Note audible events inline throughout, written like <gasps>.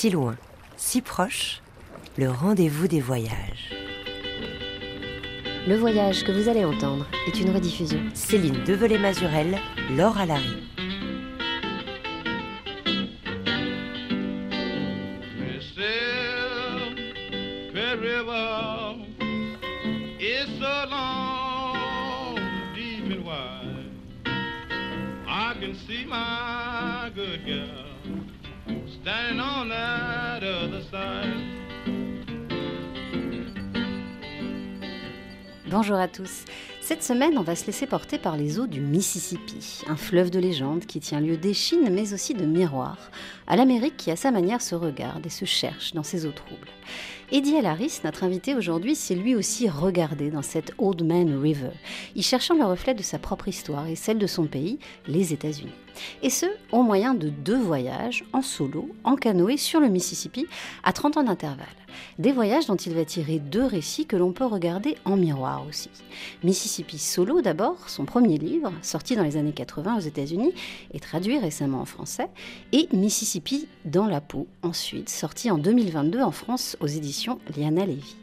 Si loin, si proche, le rendez-vous des voyages. Le voyage que vous allez entendre est une rediffusion. Céline Develay-Mazurel, Laure Alary. Bonjour à tous. Cette semaine, on va se laisser porter par les eaux du Mississippi, un fleuve de légende qui tient lieu d'échine mais aussi de miroir, à l'Amérique qui à sa manière se regarde et se cherche dans ses eaux troubles. Eddie Alaris, notre invité aujourd'hui, s'est lui aussi regardé dans cette Old Man River, y cherchant le reflet de sa propre histoire et celle de son pays, les États-Unis. Et ce, au moyen de deux voyages, en solo, en canoë, sur le Mississippi, à 30 ans d'intervalle. Des voyages dont il va tirer deux récits que l'on peut regarder en miroir aussi. Mississippi Solo d'abord, son premier livre, sorti dans les années 80 aux États-Unis et traduit récemment en français, et Mississippi dans la peau, ensuite, sorti en 2022 en France aux éditions Liana Levy.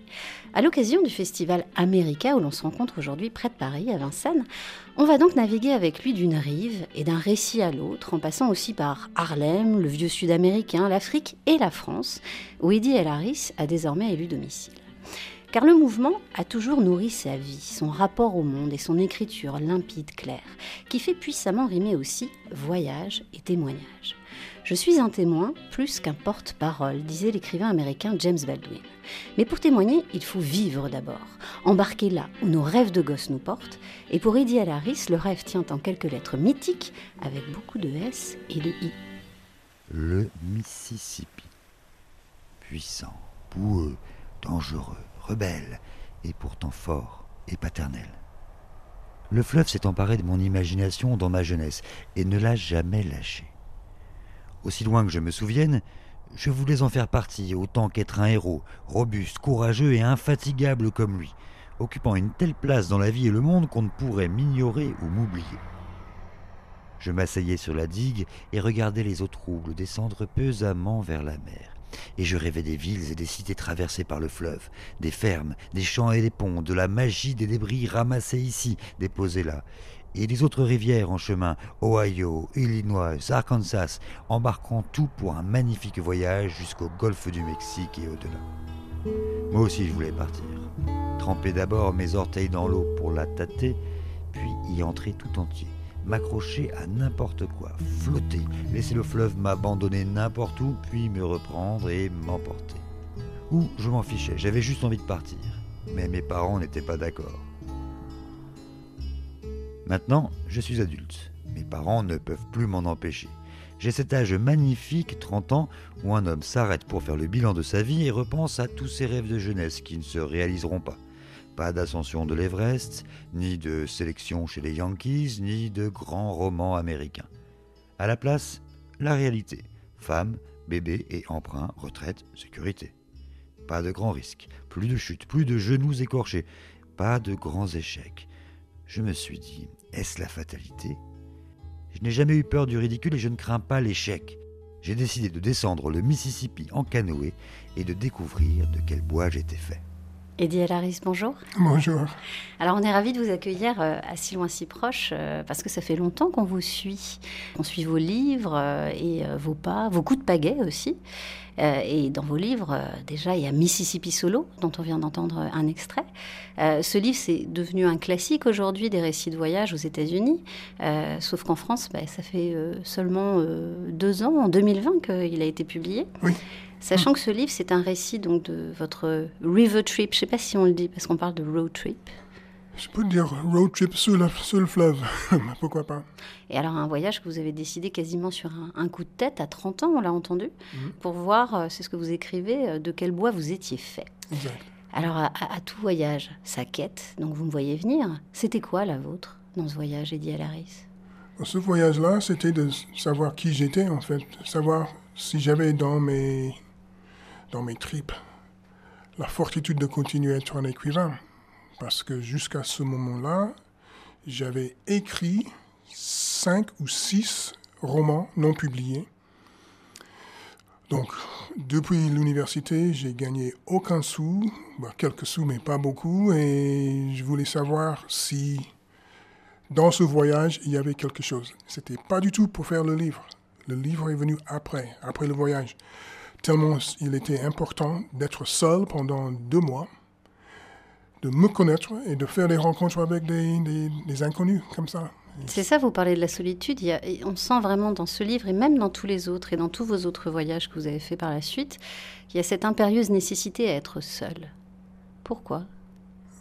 À l'occasion du festival America où l'on se rencontre aujourd'hui près de Paris, à Vincennes, on va donc naviguer avec lui d'une rive et d'un récit à l'autre, en passant aussi par Harlem, le vieux sud américain, l'Afrique et la France, où Eddie El a désormais élu domicile. Car le mouvement a toujours nourri sa vie, son rapport au monde et son écriture limpide, claire, qui fait puissamment rimer aussi voyage et témoignage. Je suis un témoin plus qu'un porte-parole, disait l'écrivain américain James Baldwin. Mais pour témoigner, il faut vivre d'abord, embarquer là où nos rêves de gosse nous portent. Et pour Eddie Alaris, le rêve tient en quelques lettres mythiques, avec beaucoup de S et de I. Le Mississippi. Puissant, boueux, dangereux, rebelle, et pourtant fort et paternel. Le fleuve s'est emparé de mon imagination dans ma jeunesse et ne l'a jamais lâché. Aussi loin que je me souvienne, je voulais en faire partie, autant qu'être un héros, robuste, courageux et infatigable comme lui, occupant une telle place dans la vie et le monde qu'on ne pourrait m'ignorer ou m'oublier. Je m'asseyais sur la digue et regardais les eaux troubles descendre pesamment vers la mer. Et je rêvais des villes et des cités traversées par le fleuve, des fermes, des champs et des ponts, de la magie des débris ramassés ici, déposés là, et des autres rivières en chemin, Ohio, Illinois, Arkansas, embarquant tout pour un magnifique voyage jusqu'au golfe du Mexique et au-delà. Moi aussi je voulais partir. Tremper d'abord mes orteils dans l'eau pour la tâter, puis y entrer tout entier. M'accrocher à n'importe quoi, flotter, laisser le fleuve m'abandonner n'importe où, puis me reprendre et m'emporter. Ou je m'en fichais, j'avais juste envie de partir. Mais mes parents n'étaient pas d'accord. Maintenant, je suis adulte. Mes parents ne peuvent plus m'en empêcher. J'ai cet âge magnifique, 30 ans, où un homme s'arrête pour faire le bilan de sa vie et repense à tous ses rêves de jeunesse qui ne se réaliseront pas. Pas d'ascension de l'Everest, ni de sélection chez les Yankees, ni de grands romans américains. À la place, la réalité. Femme, bébé et emprunt, retraite, sécurité. Pas de grands risques, plus de chutes, plus de genoux écorchés, pas de grands échecs. Je me suis dit, est-ce la fatalité? Je n'ai jamais eu peur du ridicule et je ne crains pas l'échec. J'ai décidé de descendre le Mississippi en canoë et de découvrir de quel bois j'étais fait. Eddie Alaris, bonjour. Bonjour. Alors on est ravis de vous accueillir euh, à si loin si proche euh, parce que ça fait longtemps qu'on vous suit. On suit vos livres euh, et vos pas, vos coups de pagaie aussi. Et dans vos livres, déjà, il y a Mississippi Solo, dont on vient d'entendre un extrait. Ce livre, c'est devenu un classique aujourd'hui des récits de voyage aux États-Unis. Sauf qu'en France, bah, ça fait seulement deux ans, en 2020, qu'il a été publié. Oui. Sachant que ce livre, c'est un récit donc de votre river trip. Je ne sais pas si on le dit parce qu'on parle de road trip. Je peux dire road trip sur, le fleuve, <laughs> pourquoi pas. Et alors un voyage que vous avez décidé quasiment sur un, coup de tête à 30 ans, on l'a entendu, mhm. pour voir, euh, c'est ce que vous écrivez, euh, de quel bois vous étiez fait. Exact. Alors à, tout voyage, sa quête, donc vous me voyez venir, c'était quoi la vôtre dans ce voyage, Eddie Alaris? Ce voyage-là, c'était de savoir qui j'étais en fait, savoir si j'avais dans mes dans mes tripes la fortitude de continuer à être un écrivain. Parce que jusqu'à ce moment-là, j'avais écrit cinq ou six romans non publiés. Donc, depuis l'université, j'ai gagné aucun sou, bah, quelques sous, mais pas beaucoup, et je voulais savoir si dans ce voyage, il y avait quelque chose. C'était pas du tout pour faire le livre. Le livre est venu après, après le voyage. Tellement il était important d'être seul pendant deux mois, de me connaître et de faire des rencontres avec des, des- des inconnus comme ça. C'est ça, vous parlez de la solitude. Il y a- et on sent vraiment dans ce livre, et même dans tous les autres, et dans tous vos autres voyages que vous avez fait par la suite, qu'il y a cette impérieuse nécessité à être seul. Pourquoi?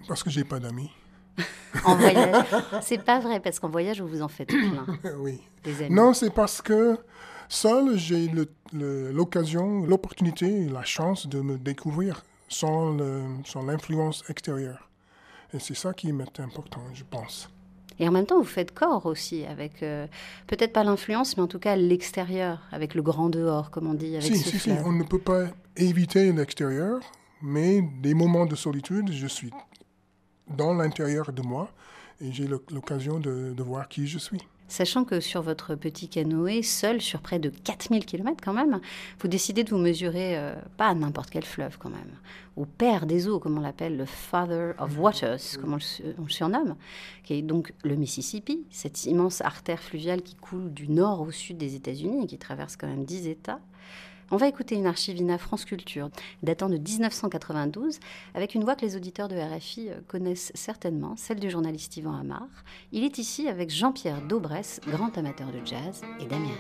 Parce que j'ai pas d'amis. <laughs> En voyage C'est pas vrai, parce qu'en voyage, vous vous en faites plein, <coughs> oui. des amis. Non, c'est parce que seul, j'ai l'occasion, l'opportunité, la chance de me découvrir sans le- sans l'influence extérieure. Et c'est ça qui m'est important, je pense. Et en même temps, vous faites corps aussi, avec euh, peut-être pas l'influence, mais en tout cas l'extérieur, avec le grand dehors, comme on dit, avec Si, ce si, si, on ne peut pas éviter l'extérieur, mais des moments de solitude, je suis dans l'intérieur de moi et j'ai l'occasion de, de voir qui je suis. Sachant que sur votre petit canoë, seul sur près de 4000 km quand même, vous décidez de vous mesurer, euh, pas à n'importe quel fleuve quand même, au père des eaux, comme on l'appelle, le Father of Waters, comme on le, on le surnomme, qui est donc le Mississippi, cette immense artère fluviale qui coule du nord au sud des États-Unis et qui traverse quand même 10 États. On va écouter une archivina France Culture datant de 1992 avec une voix que les auditeurs de RFI euh, connaissent certainement, celle du journaliste Yvan Amar. Il est ici avec Jean-Pierre Daubresse, grand amateur de jazz et d'Amérique.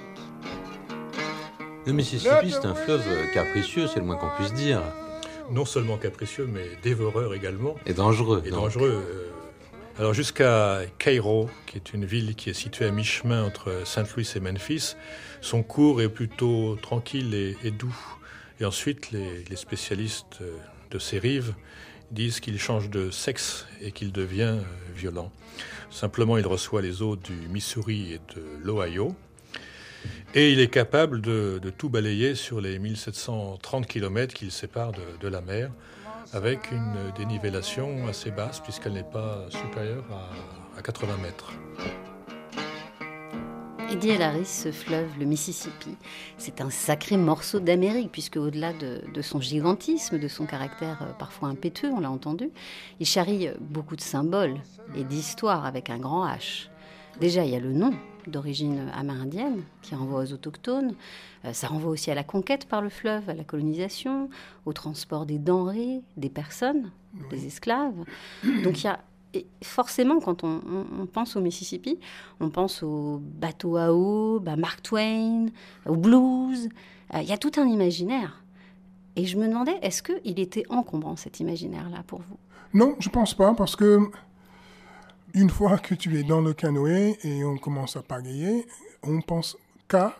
Le Mississippi, c'est un fleuve capricieux, c'est le moins qu'on puisse dire, non seulement capricieux, mais dévoreur également, et dangereux. et donc. dangereux. euh. Alors jusqu'à Cairo, qui est une ville qui est située à mi-chemin entre Saint Louis et Memphis, son cours est plutôt tranquille et, doux. Et ensuite, les, spécialistes euh, de ces rives disent qu'il change de sexe et qu'il devient euh, violent. Simplement, il reçoit les eaux du Missouri et de l'Ohio. Et il est capable de, tout balayer sur les 1730 km qu'il sépare de la mer, avec une dénivellation assez basse, puisqu'elle n'est pas supérieure à, à 80 mètres. Eddie Harris, ce fleuve, le Mississippi, c'est un sacré morceau d'Amérique, puisque au-delà de, de son gigantisme, de son caractère euh, parfois impétueux, on l'a entendu, il charrie beaucoup de symboles et d'histoires avec un grand H. Déjà, il y a le nom d'origine amérindienne qui renvoie aux autochtones. Euh, ça renvoie aussi à la conquête par le fleuve, à la colonisation, au transport des denrées, des personnes, des esclaves. Donc il y a et forcément, quand on, on- on pense au Mississippi, on pense au bateau à aube, à Mark Twain, au blues. Euh, Il y a tout un imaginaire. Et je me demandais, est-ce qu'il était encombrant cet imaginaire-là pour vous? Non, je pense pas, parce que une fois que tu es dans le canoë et on commence à pagayer, on pense qu'à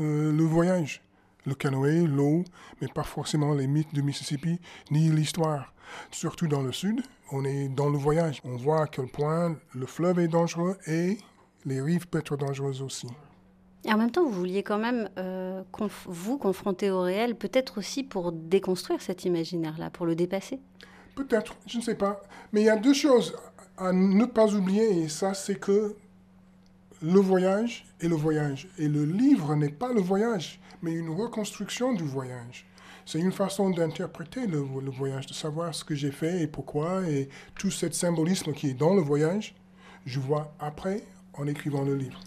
euh, le voyage. Le canoë, l'eau, mais pas forcément les mythes du Mississippi, ni l'histoire. Surtout dans le sud, on est dans le voyage. On voit à quel point le fleuve est dangereux et les rives peuvent être dangereuses aussi. Et en même temps, vous vouliez quand même euh, conf- vous confronter au réel, peut-être aussi pour déconstruire cet imaginaire-là, pour le dépasser? Peut-être, je ne sais pas. Mais il y a deux choses à ne pas oublier, et ça, c'est que le voyage est le voyage. Et le livre n'est pas le voyage, mais une reconstruction du voyage. C'est une façon d'interpréter le, le voyage, de savoir ce que j'ai fait et pourquoi, et tout ce symbolisme qui est dans le voyage, je vois après en écrivant le livre.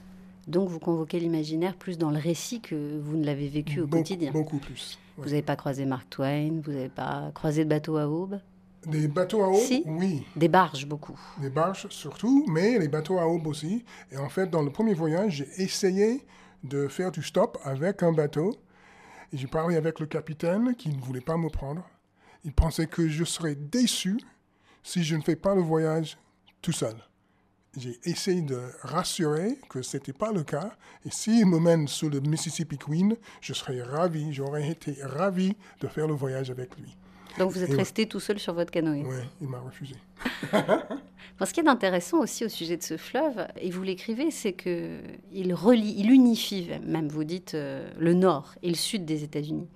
Donc vous convoquez l'imaginaire plus dans le récit que vous ne l'avez vécu au beaucoup, quotidien. Beaucoup plus. ouais. Vous n'avez pas croisé Mark Twain, vous n'avez pas croisé de bateau à aube, Des bateaux à eau, Si. oui. des barges beaucoup. Des barges surtout, mais les bateaux à aube aussi. Et en fait, dans le premier voyage, j'ai essayé de faire du stop avec un bateau. Et j'ai parlé avec le capitaine qui ne voulait pas me prendre. Il pensait que je serais déçu si je ne fais pas le voyage tout seul. J'ai essayé de rassurer que ce n'était pas le cas. Et s'il me mène sur le Mississippi Queen, je serais ravi, j'aurais été ravi de faire le voyage avec lui. Donc vous êtes Et ouais. resté tout seul sur votre canoë. Ouais, il m'a refusé. <laughs> Bon, ce qui est intéressant aussi au sujet de ce fleuve, et vous l'écrivez, c'est que il relie, il unifie même, vous dites, euh, le nord et le sud des États-Unis.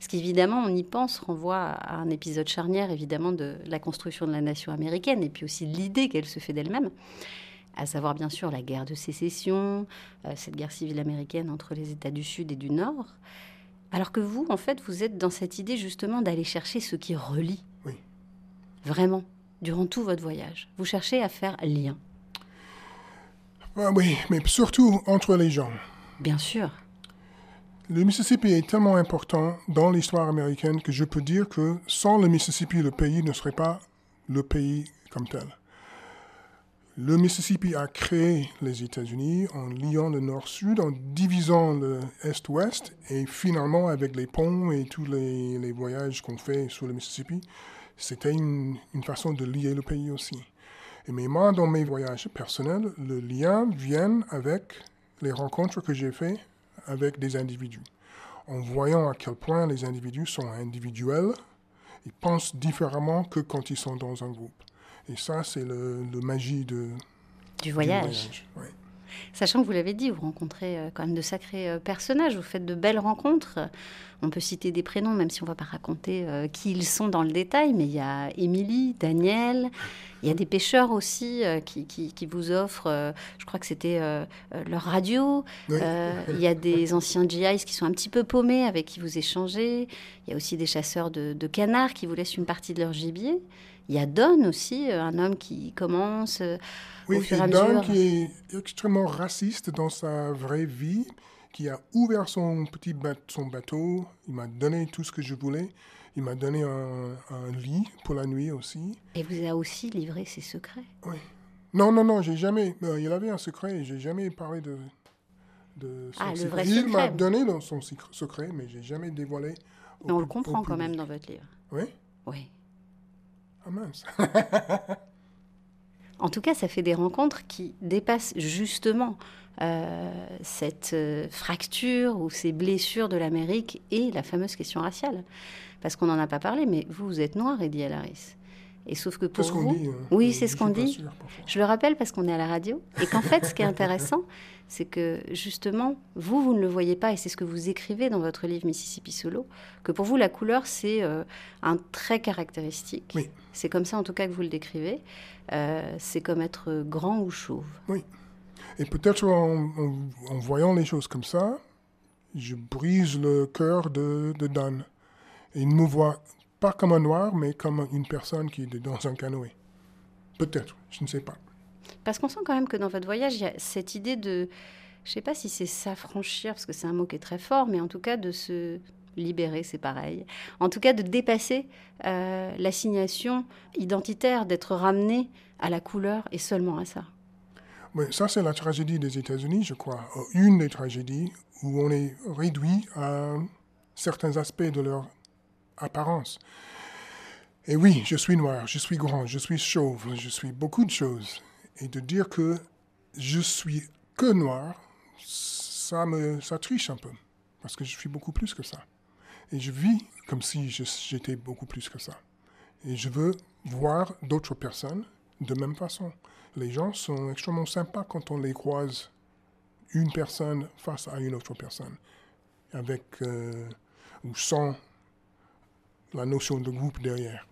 Ce qui, évidemment, on y pense, renvoie à un épisode charnière, évidemment, de la construction de la nation américaine, et puis aussi de l'idée qu'elle se fait d'elle-même, à savoir, bien sûr, la guerre de sécession, euh, cette guerre civile américaine entre les États du Sud et du Nord. Alors que vous, en fait, vous êtes dans cette idée justement d'aller chercher ce qui relie. Oui. Vraiment, durant tout votre voyage. Vous cherchez à faire lien. Ah oui, mais surtout entre les gens. Bien sûr. Le Mississippi est tellement important dans l'histoire américaine que je peux dire que sans le Mississippi, le pays ne serait pas le pays comme tel. Le Mississippi a créé les États-Unis en liant le nord-sud, en divisant le est-ouest, et finalement, avec les ponts et tous les, voyages qu'on fait sur le Mississippi, c'était une, façon de lier le pays aussi. Mais moi, dans mes voyages personnels, le lien vient avec les rencontres que j'ai faites avec des individus. En voyant à quel point les individus sont individuels, ils pensent différemment que quand ils sont dans un groupe. Et ça, c'est le, le magie de, Du voyage. voyage, ouais. Sachant que vous l'avez dit, vous rencontrez euh, quand même de sacrés euh, personnages, vous faites de belles rencontres. On peut citer des prénoms, même si on ne va pas raconter euh, qui ils sont dans le détail, mais il y a Émilie, Daniel, il y a des pêcheurs aussi qui, qui- qui vous offrent, je crois que c'était leur radio. Oui. Il y a des <laughs> anciens GIs qui sont un petit peu paumés, avec qui vous échangez. Il y a aussi des chasseurs de, de canards qui vous laissent une partie de leur gibier. Il y a Don aussi, euh, un homme qui commence euh, Oui, au fur et à Don mesure. qui est extrêmement raciste dans sa vraie vie, qui a ouvert son petit ba- son bateau, il m'a donné tout ce que je voulais, il m'a donné un, un lit pour la nuit aussi. Et vous a aussi livré ses secrets. Oui. Non, non, non, j'ai jamais. euh, il avait un secret et j'ai jamais parlé de. de son Ah, le secret. vrai Il m'a secret. donné le- son secr- secret, mais j'ai jamais dévoilé. au Mais on le comprend quand même dans votre livre. Oui Oui. Ah mince. <laughs> En tout cas, ça fait des rencontres qui dépassent justement euh, cette euh, fracture ou ces blessures de l'Amérique et la fameuse question raciale. Parce qu'on n'en a pas parlé, mais vous, vous êtes noir, Eddie Alaris. Et sauf que pour vous... dit. hein. Oui, c'est ce qu'on dit. sûr, parfois. Je le rappelle parce qu'on est à la radio et qu'en fait, ce qui est intéressant, <laughs> c'est que justement, vous, vous ne le voyez pas et c'est ce que vous écrivez dans votre livre Mississippi Solo, que pour vous, la couleur, c'est euh, un trait caractéristique. Oui. C'est comme ça, en tout cas, que vous le décrivez. Euh, c'est comme être grand ou chauve. Et peut-être en, en- en voyant les choses comme ça, je brise le cœur de, de Don. Et il ne me voit pas comme un noir, mais comme une personne qui est dans un canoë. Peut-être, je ne sais pas. Parce qu'on sent quand même que dans votre voyage, il y a cette idée de, je sais pas si c'est s'affranchir, parce que c'est un mot qui est très fort, mais en tout cas de se libérer, c'est pareil. En tout cas de dépasser euh, l'assignation identitaire, d'être ramené à la couleur et seulement à ça. Ça, c'est la tragédie des États-Unis, je crois. Euh, Une des tragédies où on est réduit à certains aspects de leur apparence. Et oui, je suis noir, je suis grand, je suis chauve, je suis beaucoup de choses. Et de dire que je suis que noir, ça me ça triche un peu. Parce que je suis beaucoup plus que ça. Et je vis comme si j'étais beaucoup plus que ça. Et je veux voir d'autres personnes de même façon. Les gens sont extrêmement sympas quand on les croise, une personne face à une autre personne, avec euh, ou sans la notion de groupe derrière.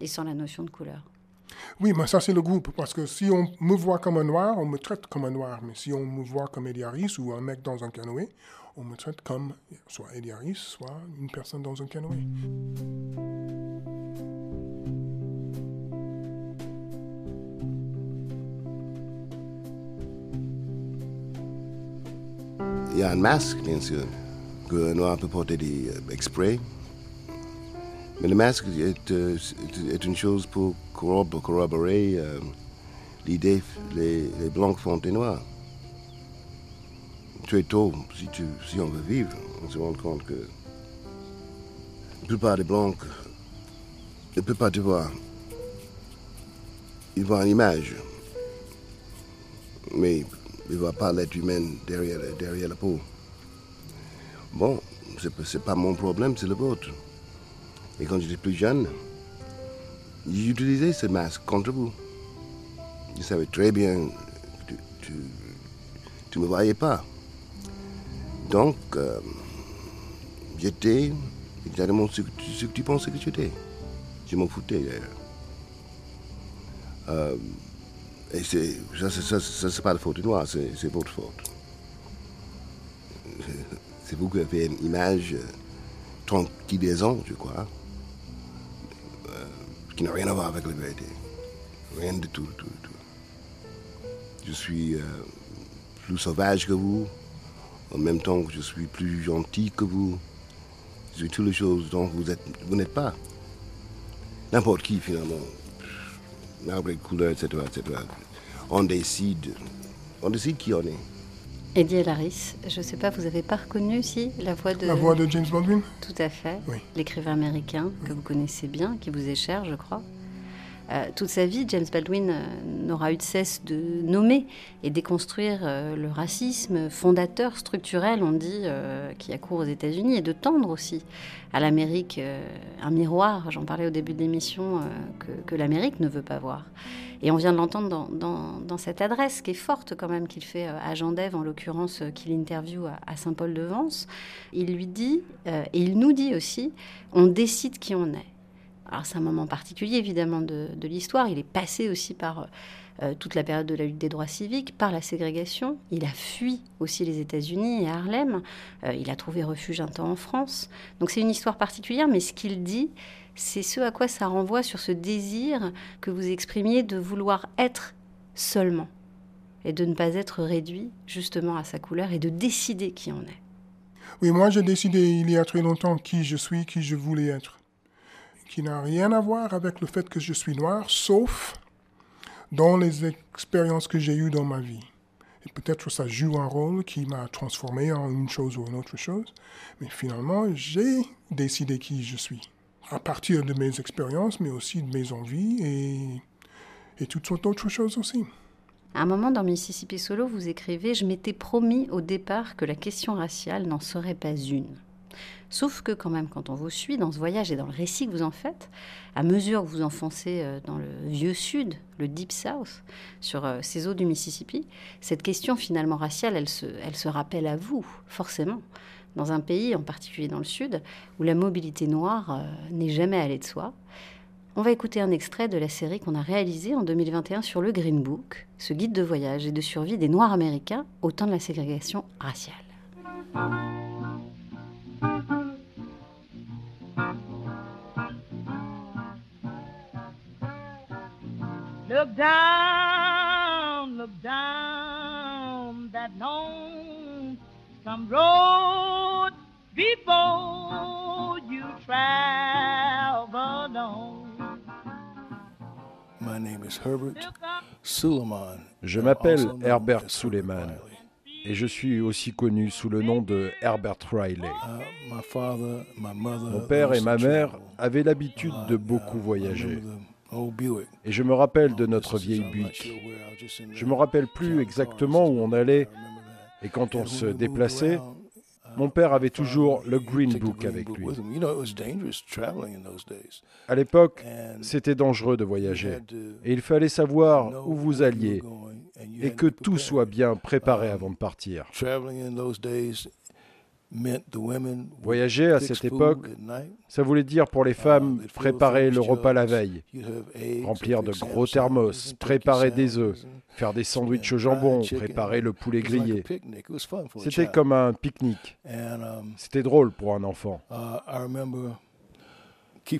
Et sans la notion de couleur. Oui, mais ça c'est le groupe, parce que si on me voit comme un noir, on me traite comme un noir, mais si on me voit comme Eddie Harris ou un mec dans un canoë, on me traite comme soit Eddie Harris, soit une personne dans un canoë. Il y a un masque, bien sûr, que noir peut porter des, euh, exprès. Mais le masque est, euh, une chose pour corrob- corroborer euh, l'idée les, les blancs font des noirs. Très tôt, si, on veut vivre, on se rend compte que la plupart des blancs ne peuvent pas te voir. Ils voient une image, mais il ne voit pas l'être humain derrière, derrière la peau. Bon, c'est pas mon problème, c'est le vôtre. Et quand j'étais plus jeune, j'utilisais ce masque contre vous. Je savais très bien que tu ne me voyais pas. Donc, euh, j'étais exactement ce que, tu, ce que tu pensais que j'étais. Je m'en foutais d'ailleurs. Euh, et ça, ça, ça, c'est pas la faute du noir, c'est, votre faute. C'est vous qui avez une image euh, tranquillisante, je crois, qui n'a rien à voir avec la vérité. Rien du tout. Je suis euh, plus sauvage que vous, en même temps je suis plus gentil que vous. Je suis toutes les choses dont vous êtes, vous n'êtes pas. N'importe qui finalement, l'arbre de couleur, etc., etc. On décide, on décide qui on est. Eddie Laris, je ne sais pas, vous avez pas reconnu si la voix de... La voix de James Baldwin? Tout à fait. Oui. L'écrivain américain que vous connaissez bien, qui vous est cher, je crois. Euh, toute sa vie, James Baldwin euh, n'aura eu de cesse de nommer et déconstruire euh, le racisme fondateur, structurel, on dit, qui accourt aux États-Unis, et de tendre aussi à l'Amérique un miroir, j'en parlais au début de l'émission, que, que l'Amérique ne veut pas voir. Et on vient de l'entendre dans, cette adresse qui est forte quand même qu'il fait à Jean Dève, en l'occurrence qu'il interviewe à, à Saint-Paul-de-Vence. Il lui dit, et il nous dit aussi, on décide qui on est. Alors c'est un moment particulier évidemment de, l'histoire. Il est passé aussi par euh, euh, toute la période de la lutte des droits civiques, par la ségrégation. Il a fui aussi les États-Unis et Harlem. Euh, il a trouvé refuge un temps en France. Donc c'est une histoire particulière, mais ce qu'il dit, c'est ce à quoi ça renvoie sur ce désir que vous exprimiez de vouloir être seulement et de ne pas être réduit justement à sa couleur et de décider qui on est. Oui, moi j'ai décidé il y a très longtemps qui je suis, qui je voulais être. Qui n'a rien à voir avec le fait que je suis noir, sauf dans les expériences que j'ai eues dans ma vie. Et peut-être ça joue un rôle qui m'a transformé en une chose ou une autre chose. Mais finalement, j'ai décidé qui je suis. À partir de mes expériences, mais aussi de mes envies et, et toutes sortes d'autres choses aussi. À un moment dans Mississippi Solo, vous écrivez Je m'étais promis au départ que la question raciale n'en serait pas une. Sauf que, quand même, quand on vous suit dans ce voyage et dans le récit que vous en faites, à mesure que vous enfoncez euh, dans le vieux sud, le Deep South, sur euh, ces eaux du Mississippi, cette question finalement raciale, elle se, elle se rappelle à vous, forcément. Dans un pays, en particulier dans le sud, où la mobilité noire euh, n'est jamais allée de soi. On va écouter un extrait de la série qu'on a réalisée en 2021 sur le Green Book, ce guide de voyage et de survie des Noirs américains au temps de la ségrégation raciale. Look down, look down that lonesome road before you travel on. My name is Herbert Suleiman. Je m'appelle Herbert Suleiman et je suis aussi connu sous le nom de Herbert Riley. Uh, my father, my mother, Mon père et ma mère avaient l'habitude de beaucoup voyager. Buick. Et je me rappelle de Oh, notre vieille Buick. Je me rappelle plus exactement où on allait et quand on se déplaçait, uh, mon père avait toujours le Green Book avec lui. À l'époque, c'était dangereux de voyager et il fallait savoir où vous alliez et que tout soit bien préparé Um, avant de partir. Voyager à cette époque, ça voulait dire pour les Uh, femmes préparer le repas la veille, remplir de gros thermos, préparer des œufs, faire des sandwichs au jambon, préparer le poulet grillé. C'était comme un pique-nique. Um, C'était drôle pour un enfant. uh,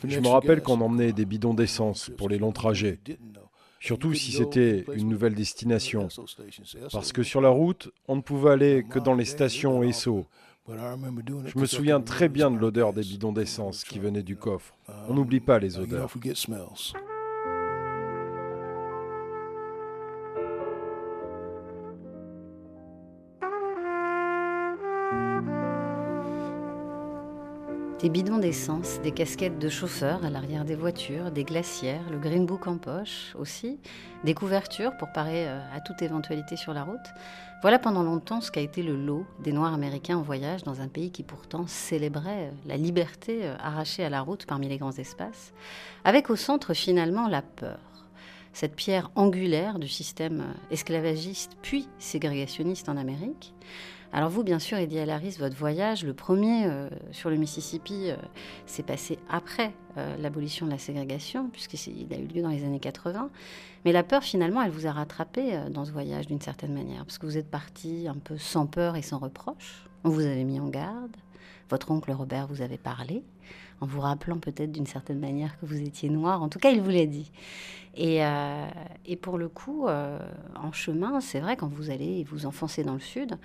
Je me rappelle qu'on emmenait des bidons d'essence pour les longs trajets, surtout si c'était une nouvelle destination, parce que sur la route, on ne pouvait aller que dans les stations Esso. Je me souviens très bien de l'odeur des bidons d'essence qui venaient du coffre. On n'oublie pas les Uh, odeurs. Des bidons d'essence, des casquettes de chauffeur à l'arrière des voitures, des glacières, le Green Book en poche aussi, des couvertures pour parer euh, à toute éventualité sur la route. Voilà pendant longtemps ce qu'a été le lot des Noirs américains en voyage dans un pays qui pourtant célébrait euh, la liberté euh, arrachée à la route parmi les grands espaces, avec au centre finalement la peur. cette pierre angulaire du système esclavagiste puis ségrégationniste en Amérique. Alors vous, bien sûr, Eddie Alaris, votre voyage, le premier euh, sur le Mississippi, euh, s'est passé après euh, l'abolition de la ségrégation, puisqu'il a eu lieu dans les années 80. Mais la peur, finalement, elle vous a rattrapé dans ce voyage d'une certaine manière, parce que vous êtes parti un peu sans peur et sans reproche. On vous avait mis en garde. Votre oncle Robert vous avait parlé, en vous rappelant peut-être d'une certaine manière que vous étiez noir. En tout cas, il vous l'a dit. Et, pour le coup, en chemin, c'est vrai, quand vous allez vous enfoncer dans le sud,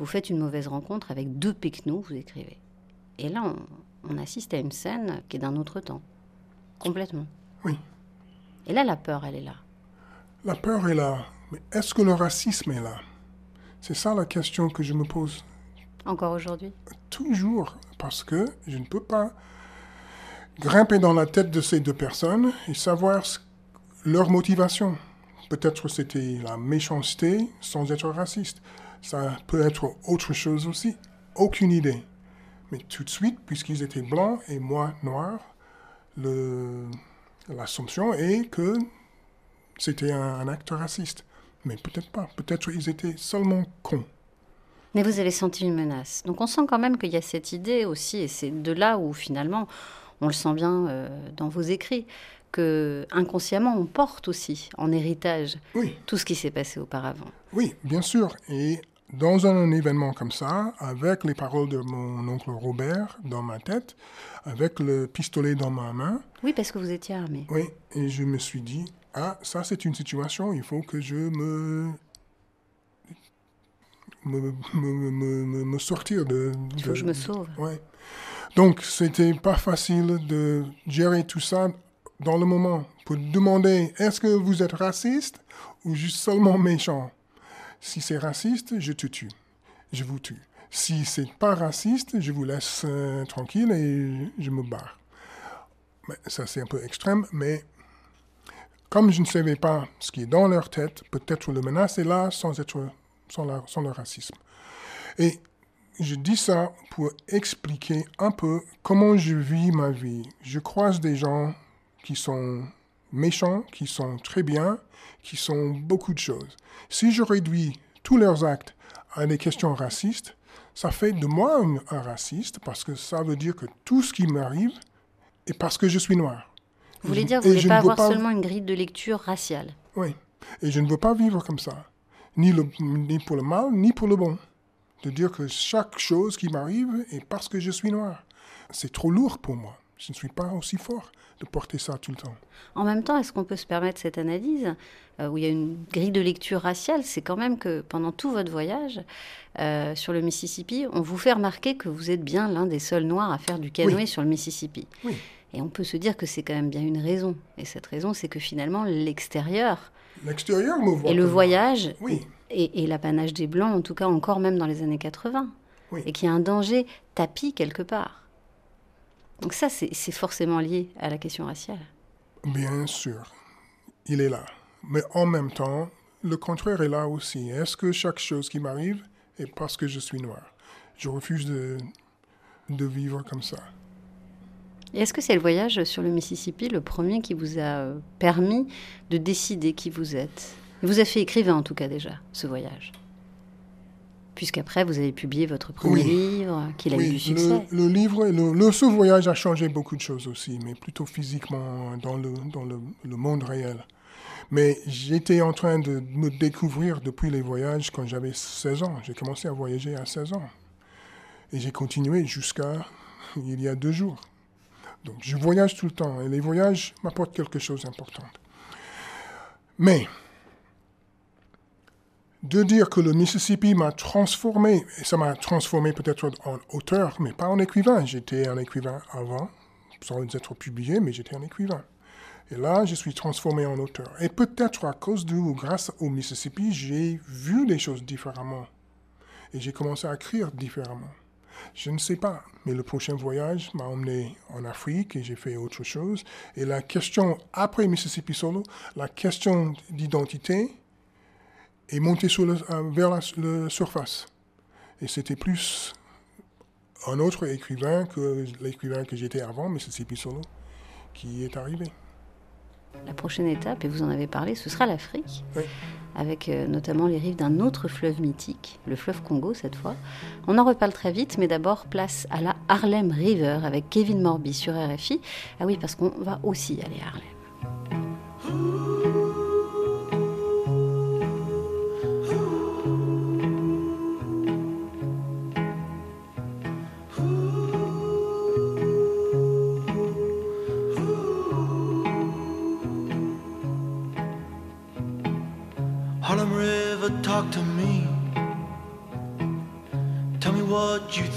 vous faites une mauvaise rencontre avec deux pecnos, vous écrivez. Et là, on, assiste à une scène qui est d'un autre temps. Complètement. Oui. Et là, la peur, elle est là. La peur est là. Mais est-ce que le racisme est là? C'est ça la question que je me pose. Encore aujourd'hui? Toujours. Parce que je ne peux pas grimper dans la tête de ces deux personnes et savoir leur motivation. Peut-être c'était la méchanceté sans être raciste. Ça peut être autre chose aussi. Aucune idée. Mais tout de suite, puisqu'ils étaient blancs et moi noir, l'assumption est que c'était un, acte raciste. Mais peut-être pas. Peut-être ils étaient seulement cons. Mais vous avez senti une menace. Donc on sent quand même qu'il y a cette idée aussi, et c'est de là où finalement, on le sent bien euh, dans vos écrits, que inconsciemment on porte aussi en héritage tout ce qui s'est passé auparavant. Oui, bien sûr. Et dans un événement comme ça, avec les paroles de mon oncle Robert dans ma tête, avec le pistolet dans ma main. Oui, parce que vous étiez armé. Oui, et je me suis dit, ah, ça c'est une situation, il faut que je me me, me, me, sortir de... Il faut que je me sauve. Ouais. Donc, c'était pas facile de gérer tout ça dans le moment pour demander est-ce que vous êtes raciste ou juste seulement méchant? Si c'est raciste, je te tue. Je vous tue. Si c'est pas raciste, je vous laisse euh, tranquille et je me barre. Ça, c'est un peu extrême, mais comme je ne savais pas ce qui est dans leur tête, peut-être le menace est là sans, être, sans le racisme. Et je dis ça pour expliquer un peu comment je vis ma vie. Je croise des gens qui sont méchants, qui sont très bien, qui sont beaucoup de choses. Si je réduis tous leurs actes à des questions racistes, ça fait de moi un, raciste parce que ça veut dire que tout ce qui m'arrive est parce que je suis noir. Vous voulez dire que vous ne voulez pas avoir seulement une grille de lecture raciale Oui. Et je ne veux pas vivre comme ça. Ni, le, ni pour le mal, ni pour le bon. De dire que chaque chose qui m'arrive est parce que je suis noir. C'est trop lourd pour moi. Je ne suis pas aussi fort de porter ça tout le temps. En même temps, est-ce qu'on peut se permettre cette analyse euh, où il y a une grille de lecture raciale? C'est quand même que pendant tout votre voyage euh, sur le Mississippi, on vous fait remarquer que vous êtes bien l'un des seuls noirs à faire du canoë sur le Mississippi. Oui. Et on peut se dire que c'est quand même bien une raison. Et cette raison, c'est que finalement, l'extérieur. L'extérieur. Et le voyage. Oui. Et, l'apanage des Blancs, en tout cas encore même dans les années 80. Oui. Et qu'il y a un danger tapis quelque part. Donc ça, c'est forcément lié à la question raciale. Bien sûr, il est là. Mais en même temps, le contraire est là aussi. Est-ce que chaque chose qui m'arrive est parce que je suis noir? Je refuse de, de vivre comme ça. Est-ce que c'est le voyage sur le Mississippi le premier qui vous a euh, permis de décider qui vous êtes? Il vous a fait écrivain en tout cas déjà, ce voyage puisqu'après vous avez publié votre premier livre, qu'il a eu du succès. Le, le livre, le, le, ce voyage a changé beaucoup de choses aussi, mais plutôt physiquement dans le, dans le, le monde réel. Mais j'étais en train de me découvrir depuis les voyages quand j'avais 16 ans. J'ai commencé à voyager à 16 ans. Et j'ai continué jusqu'à il y a deux jours. Donc je voyage tout le temps et les voyages m'apportent quelque chose d'important. Mais de dire que le Mississippi m'a transformé, et ça m'a transformé peut-être en auteur, mais pas en écrivain. J'étais un écrivain avant, sans être publié, mais j'étais un écrivain. Et là, je suis transformé en auteur. Et peut-être à cause de ou grâce au Mississippi, j'ai vu les choses différemment. Et j'ai commencé à écrire différemment. Je ne sais pas, mais le prochain voyage m'a emmené en Afrique et j'ai fait autre chose. Et la question, après Mississippi Solo, la question d'identité, et monter sur le, euh, vers la, surface. Et c'était plus un autre écrivain que l'écrivain que j'étais avant, Mississippi Solo, qui est arrivé. La prochaine étape, et vous en avez parlé, ce sera l'Afrique, avec euh, notamment les rives d'un autre fleuve mythique, le fleuve Congo cette fois. On en reparle très vite, mais d'abord place à la Harlem River avec Kevin Morby sur RFI. Ah oui, parce qu'on va aussi aller à Harlem.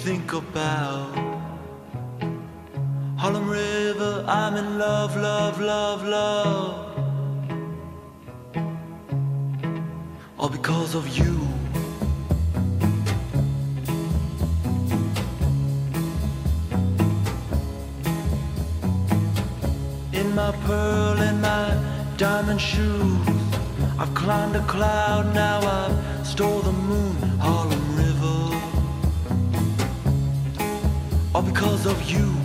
Think about. Harlem River, I'm in love, love, love, love. All because of you. In my pearl and my diamond shoes. I've climbed a cloud, now I've stole the moon, Harlem All because of you.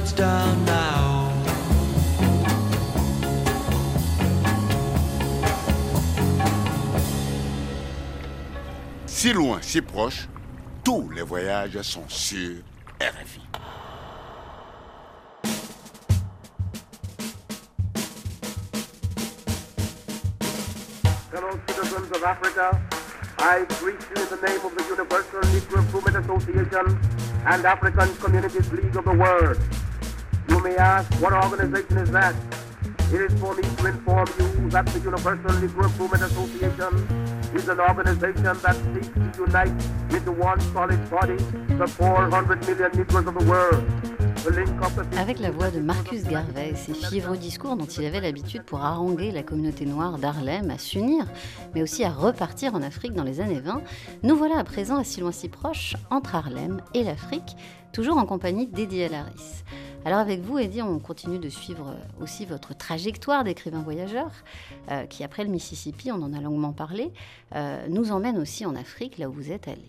Lights down now. Si loin, si proche, tous les voyages sont sur RFI. Fellow citizens of Africa, I greet you in the name of the Universal Negro Improvement Association and African Communities League of the World. You may ask, what organization is that? It is for me to inform you that the Universal Negro Improvement Association is an organization that seeks to unite into one solid body the 400 million Negroes of the world. The link of the Avec la voix de Marcus Garvey et ses fiévreux discours dont il avait l'habitude pour haranguer la communauté noire d'Harlem à s'unir, mais aussi à repartir en Afrique dans les années 20, nous voilà à présent à si loin si proche entre Harlem et l'Afrique, toujours en compagnie d'Eddie Alaris. Alors avec vous, Eddie, on continue de suivre euh, aussi votre trajectoire d'écrivain voyageur, euh, qui après le Mississippi, on en a longuement parlé, euh, nous emmène aussi en Afrique, là où vous êtes allé.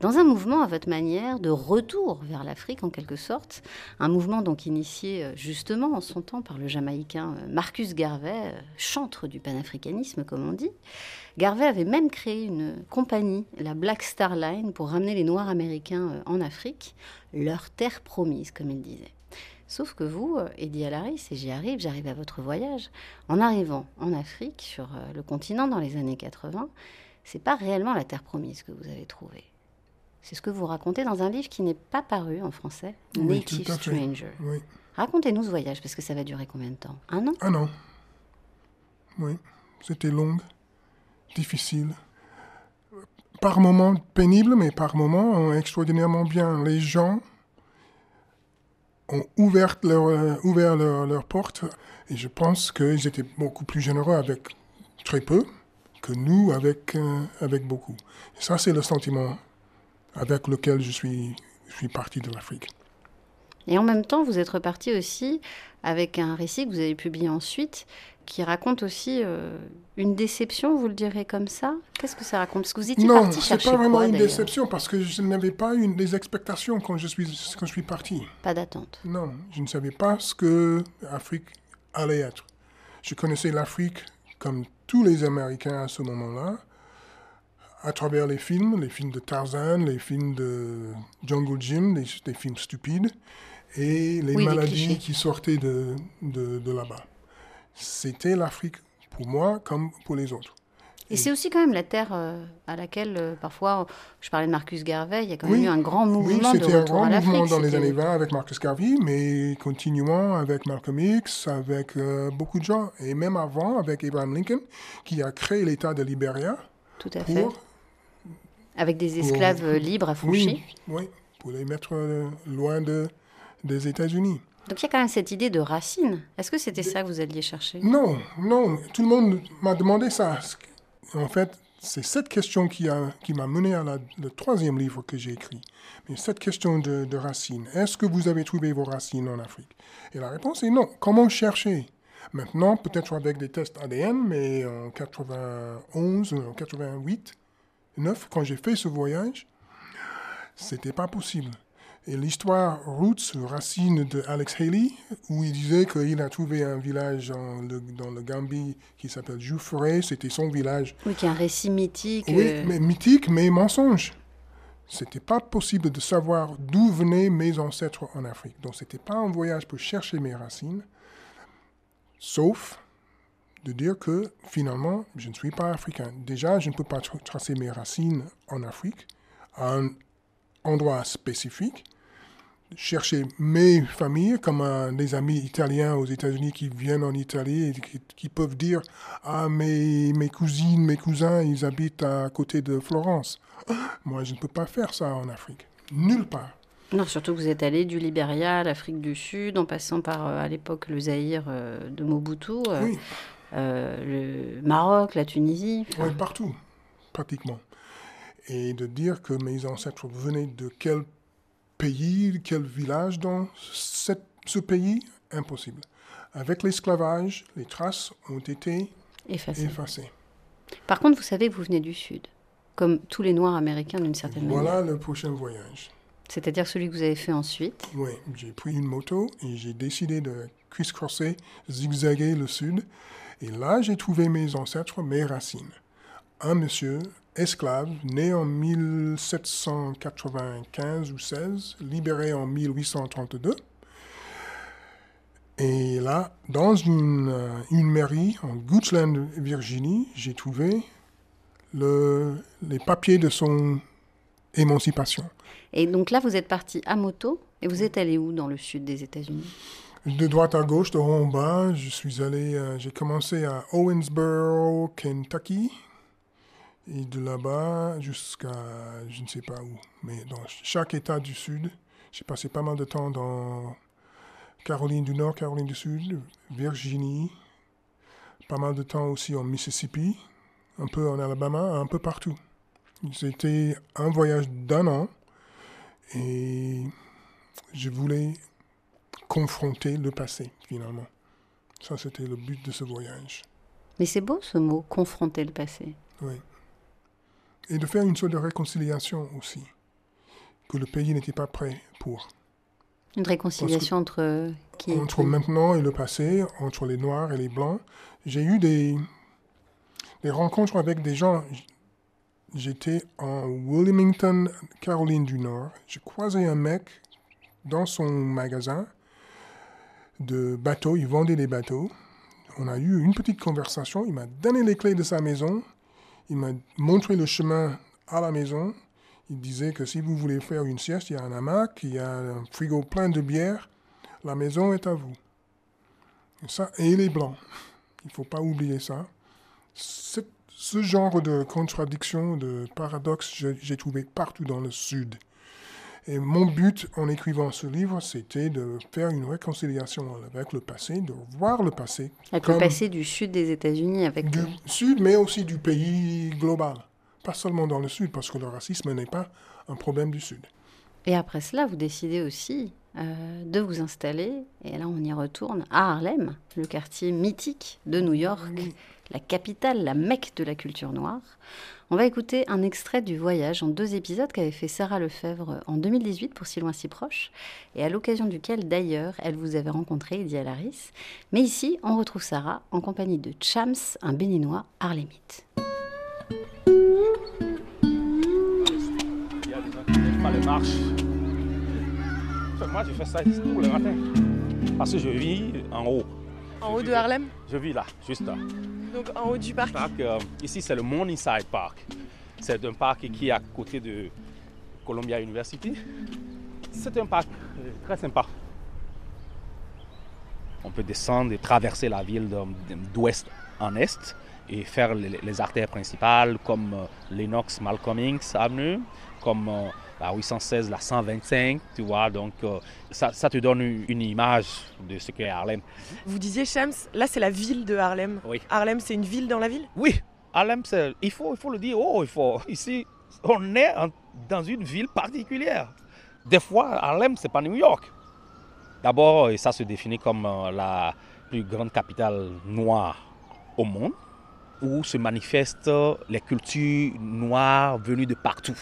Dans un mouvement à votre manière de retour vers l'Afrique en quelque sorte, un mouvement donc initié justement en son temps par le Jamaïcain Marcus Garvey, chantre du panafricanisme comme on dit. Garvey avait même créé une compagnie, la Black Star Line, pour ramener les Noirs américains en Afrique, leur terre promise comme il disait. Sauf que vous, euh, Eddie Alaris, et j'y arrive, j'arrive à votre voyage, en arrivant en Afrique, sur euh, le continent dans les années 80, c'est pas réellement la terre promise que vous avez trouvée. C'est ce que vous racontez dans un livre qui n'est pas paru en français, Oui, Native. Stranger. Oui. Racontez-nous ce voyage, parce que ça va durer combien de temps? Un an? Un an. Oui, c'était long, difficile. Par moments pénible, mais par moments extraordinairement bien. Les gens ont ouvert leur, euh, ouvert leur, leur porte et je pense qu'ils étaient beaucoup plus généreux avec très peu que nous avec, euh, avec beaucoup. Ça, c'est le sentiment avec lequel je suis, je suis parti de l'Afrique. Et en même temps, vous êtes reparti aussi avec un récit que vous avez publié ensuite, qui raconte aussi euh, une déception, vous le direz comme ça? Qu'est-ce que ça raconte? Parce que vous étiez non, parti chercher pas vraiment quoi, une déception parce que je n'avais pas eu des expectations quand je suis, quand je suis parti. Pas d'attente. Non, je ne savais pas ce que l'Afrique allait être. Je connaissais l'Afrique comme tous les Américains à ce moment-là, à travers les films, les films de Tarzan, les films de Jungle Jim, les films stupides, et les Oui, maladies qui sortaient de, de, de là-bas. C'était l'Afrique pour moi comme pour les autres. Et c'est aussi quand même la terre euh, à laquelle, euh, parfois, je parlais de Marcus Garvey, il y a quand même Oui, eu un grand oui, mouvement de c'était un retour grand à l'Afrique. mouvement dans les années 20 avec Marcus Garvey, mais continuant avec Malcolm X, avec euh, beaucoup de gens, et même avant avec Abraham Lincoln, qui a créé l'État de Libéria Tout à fait. pour Avec des esclaves Pour- libres affranchis Oui, oui, pour les mettre loin de, des États-Unis. Donc il y a quand même cette idée de racine. Est-ce que c'était ça que vous alliez chercher? Non, non, tout le monde m'a demandé ça. En fait, c'est cette question qui a- qui m'a mené à la- le troisième livre que j'ai écrit. Mais cette question de, de racines. Est-ce que vous avez trouvé vos racines en Afrique? Et la réponse est non. Comment chercher? Maintenant, peut-être avec des tests ADN, mais en 91 ou en 88, 9, quand j'ai fait ce voyage, c'était pas possible. Et l'histoire Roots, racine de Alex Haley, où il disait qu'il a trouvé un village en- le- dans le Gambie qui s'appelle Joufferet, c'était son village. Oui, qui est un récit mythique. Oui, euh, mais mythique, mais mensonge. C'était pas possible de savoir d'où venaient mes ancêtres en Afrique. Donc c'était pas un voyage pour chercher mes racines, sauf de dire que finalement, je ne suis pas africain. Déjà, je ne peux pas tra- tracer mes racines en Afrique à un endroit spécifique. Chercher mes familles, comme un- des amis italiens aux États-Unis qui viennent en Italie et qui, qui peuvent dire Ah, mes, mes cousines, mes cousins, ils habitent à côté de Florence. <gasps> Moi, je ne peux pas faire ça en Afrique. Nulle part. Non, surtout que vous êtes allé du Libéria à l'Afrique du Sud, en passant par, euh, à l'époque, le Zaïre euh, de Mobutu, euh, Oui. euh, le Maroc, la Tunisie. enfin, Oui, partout, pratiquement. Et de dire que mes ancêtres venaient de quel pays, quel village dans cette- ce pays, impossible. Avec l'esclavage, les traces ont été Effacées. effacées. Par contre, vous savez que vous venez du Sud, comme tous les Noirs américains d'une certaine Voilà manière. le prochain voyage. C'est-à-dire celui que vous avez fait ensuite. Oui, j'ai pris une moto et j'ai décidé de criss-crosser, zigzaguer le sud. Et là, j'ai trouvé mes ancêtres, mes racines. Un monsieur, esclave, né en 1795 ou 16, libéré en 1832. Et là, dans une, euh, une mairie en Goochland, Virginie, j'ai trouvé le, les papiers de son émancipation. Et donc là, vous êtes parti à moto et vous êtes allé où dans le sud des États-Unis? De droite à gauche, de haut en bas, je suis allé, euh, j'ai commencé à Owensboro, Kentucky, et de là-bas jusqu'à je ne sais pas où, mais dans chaque État du Sud. J'ai passé pas mal de temps dans Caroline du Nord, Caroline du Sud, Virginie, pas mal de temps aussi en Mississippi, un peu en Alabama, un peu partout. C'était un voyage d'un an et je voulais confronter le passé, finalement. Ça, c'était le but de ce voyage. Mais c'est beau ce mot, confronter le passé. Oui. Et de faire une sorte de réconciliation aussi, que le pays n'était pas prêt pour. Une réconciliation entre euh, qui Entre maintenant et le passé, entre les Noirs et les Blancs, j'ai eu des, des rencontres avec des gens. J'étais en Wilmington, Caroline du Nord. J'ai croisé un mec dans son magasin de bateaux. Il vendait des bateaux. On a eu une petite conversation. Il m'a donné les clés de sa maison. Il m'a montré le chemin à la maison. Il disait que si vous voulez faire une sieste, il y a un hamac, il y a un frigo plein de bière. La maison est à vous. Et, ça, et il est blanc. Il ne faut pas oublier ça. Ce genre de contradiction, de paradoxe, j'ai trouvé partout dans le Sud. Et mon but en écrivant ce livre, c'était de faire une réconciliation avec le passé, de voir le passé Avec le passé du sud des États-Unis, avec du Sud, mais aussi du pays global. Pas seulement dans le Sud, parce que le racisme n'est pas un problème du Sud. Et après cela, vous décidez aussi euh, de vous installer, et là on y retourne, à Harlem, le quartier mythique de New York, la capitale, la mecque de la culture noire. On va écouter un extrait du voyage en deux épisodes qu'avait fait Sarah Lefebvre en 2018 pour Si loin si proche, et à l'occasion duquel d'ailleurs elle vous avait rencontré, Eddie Laris. Mais ici, on retrouve Sarah en compagnie de Chams, un béninois haut. En haut de Harlem Je vis là, juste là. Donc en haut du parc Parc, euh, ici, c'est le Morningside Park. C'est un parc qui est à côté de Columbia University. C'est un parc euh, très sympa. On peut descendre et traverser la ville d'ouest en est et faire les, les artères principales comme euh, Lennox Malcolm X Avenue, comme euh, la 816, la 125, tu vois. Donc euh, ça, ça te donne une, une image de ce qu'est Harlem. Vous disiez, Shams, là c'est la ville de Harlem. Oui. Harlem, c'est une ville dans la ville? Oui, Harlem, c'est- il faut, il faut le dire. Oh, il faut. Ici, on est en- dans une ville particulière. Des fois, Harlem, c'est pas New York. D'abord, ça se définit comme euh, la plus grande capitale noire au monde, où se manifestent les cultures noires venues de partout.